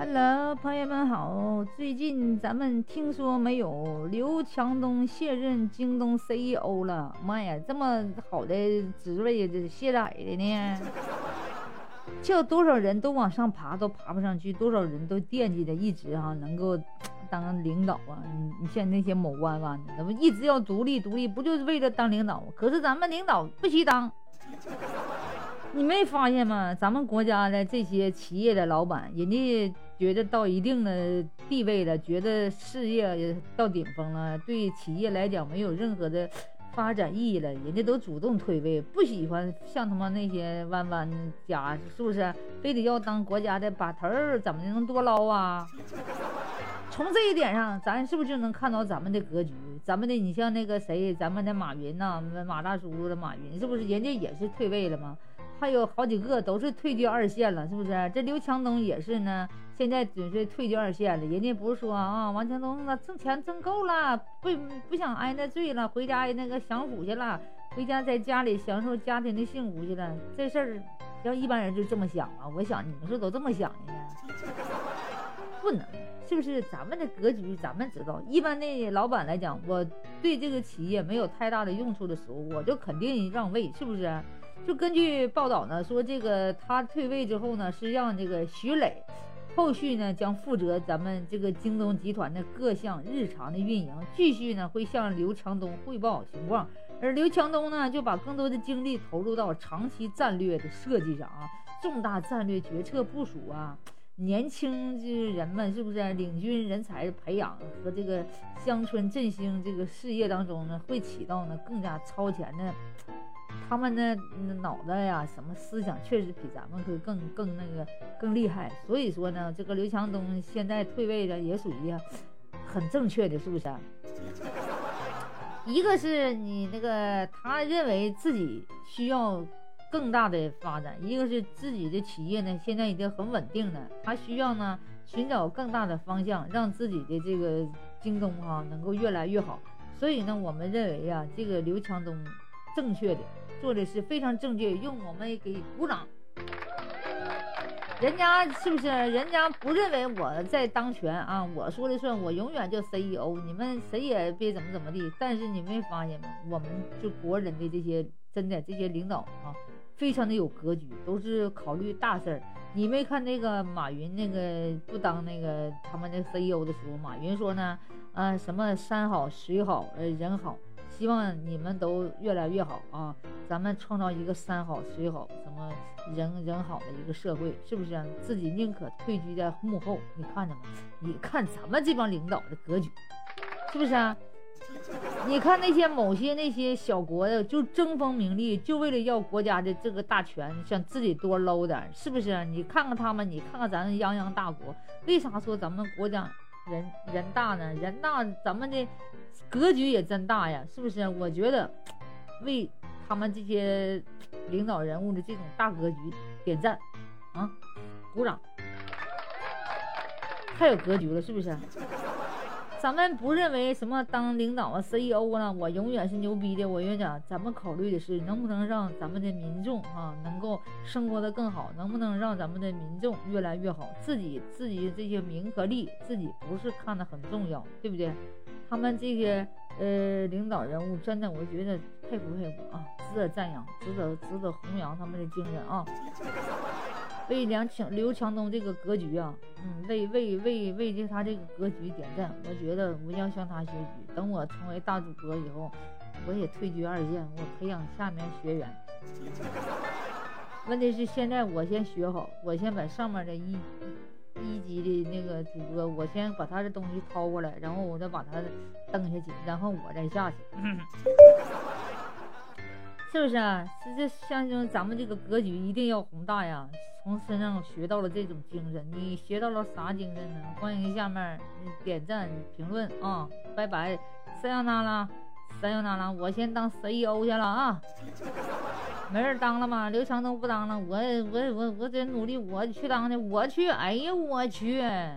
Hello，朋友们好！最近咱们听说没有，刘强东卸任京东 CEO 了。妈呀，这么好的职位，这卸载的呢？叫多少人都往上爬，都爬不上去；多少人都惦记着一直哈能够当领导啊！你你像那些某弯弯的，那不一直要独立独立，不就是为了当领导？可是咱们领导不许当。你没发现吗？咱们国家的这些企业的老板，人家觉得到一定的地位了，觉得事业到顶峰了，对企业来讲没有任何的发展意义了，人家都主动退位，不喜欢像他妈那些弯弯家，是不是？非得要当国家的把头儿，怎么能多捞啊？从这一点上，咱是不是就能看到咱们的格局？咱们的，你像那个谁，咱们的马云呐，马大叔的马云，是不是人家也是退位了吗？还有好几个都是退居二线了，是不是？这刘强东也是呢，现在准备退居二线了。人家不是说啊，王强东那挣钱挣够了，不不想挨那罪了，回家那个享福去了，回家在家里享受家庭的幸福去了。这事儿，要一般人就这么想啊？我想你们是都这么想的呢？不能，是不是？咱们的格局咱们知道。一般的老板来讲，我对这个企业没有太大的用处的时候，我就肯定让位，是不是？就根据报道呢，说这个他退位之后呢，是让这个徐磊，后续呢将负责咱们这个京东集团的各项日常的运营，继续呢会向刘强东汇报情况，而刘强东呢就把更多的精力投入到长期战略的设计上啊，重大战略决策部署啊，年轻这人们是不是领军人才培养和这个乡村振兴这个事业当中呢，会起到呢更加超前的。他们的脑袋呀，什么思想确实比咱们可更更那个更厉害。所以说呢，这个刘强东现在退位的也属于很正确的，是不是？一个是你那个他认为自己需要更大的发展，一个是自己的企业呢现在已经很稳定了，他需要呢寻找更大的方向，让自己的这个京东哈能够越来越好。所以呢，我们认为呀，这个刘强东正确的。做的是非常正确，用我们给鼓掌。人家是不是？人家不认为我在当权啊，我说了算，我永远就 CEO，你们谁也别怎么怎么地。但是你没发现吗？我们就国人的这些真的这些领导啊，非常的有格局，都是考虑大事儿。你没看那个马云那个不当那个他们那 CEO 的时候，马云说呢，啊什么山好水好呃人好。希望你们都越来越好啊！咱们创造一个山好水好、什么人人好的一个社会，是不是？自己宁可退居在幕后，你看见没？你看咱们这帮领导的格局，是不是啊？你看那些某些那些小国的，就争锋名利，就为了要国家的这个大权，想自己多捞点，是不是？你看看他们，你看看咱泱泱大国，为啥说咱们国家人人大呢？人大，咱们的。格局也真大呀，是不是？我觉得为他们这些领导人物的这种大格局点赞啊，鼓掌，太有格局了，是不是？咱们不认为什么当领导啊，CEO 啊，我永远是牛逼的。我跟你讲，咱们考虑的是能不能让咱们的民众啊，能够生活的更好，能不能让咱们的民众越来越好。自己自己这些名和利，自己不是看的很重要，对不对？他们这些呃领导人物，真的我觉得佩服佩服啊，值得赞扬，值得值得弘扬他们的精神啊。为梁强刘强东这个格局啊，嗯，为为为为这他这个格局点赞。我觉得我要向他学习。等我成为大主播以后，我也退居二线，我培养下面学员。问题是现在我先学好，我先把上面的一一级的那个主播，我先把他的东西掏过来，然后我再把他蹬下去，然后我再下去。是不是啊？是这象征咱们这个格局一定要宏大呀！从身上学到了这种精神，你学到了啥精神呢？欢迎下面点赞评论啊！拜拜，三幺那拉，三幺那拉，我先当 CEO 去了啊！没人当了吗？刘强东不当了，我我我我得努力，我去当去，我去！哎呀，我去！哎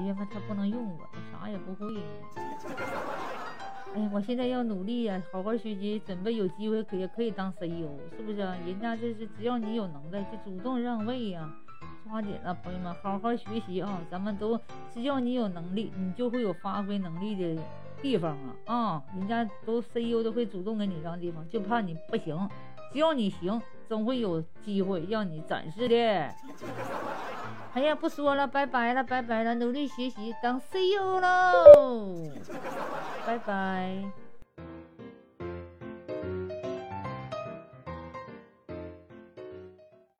呀妈，他不能用我，他啥也不会。哎呀，我现在要努力呀，好好学习，准备有机会也可以当 CEO，是不是？人家这是只要你有能耐，就主动让位呀，抓紧了，朋友们，好好学习啊！咱们都只要你有能力，你就会有发挥能力的地方啊！啊，人家都 CEO 都会主动给你让地方，就怕你不行。只要你行，总会有机会让你展示的。哎呀，不说了，拜拜了，拜拜了，努力学习当 CEO 喽！拜拜。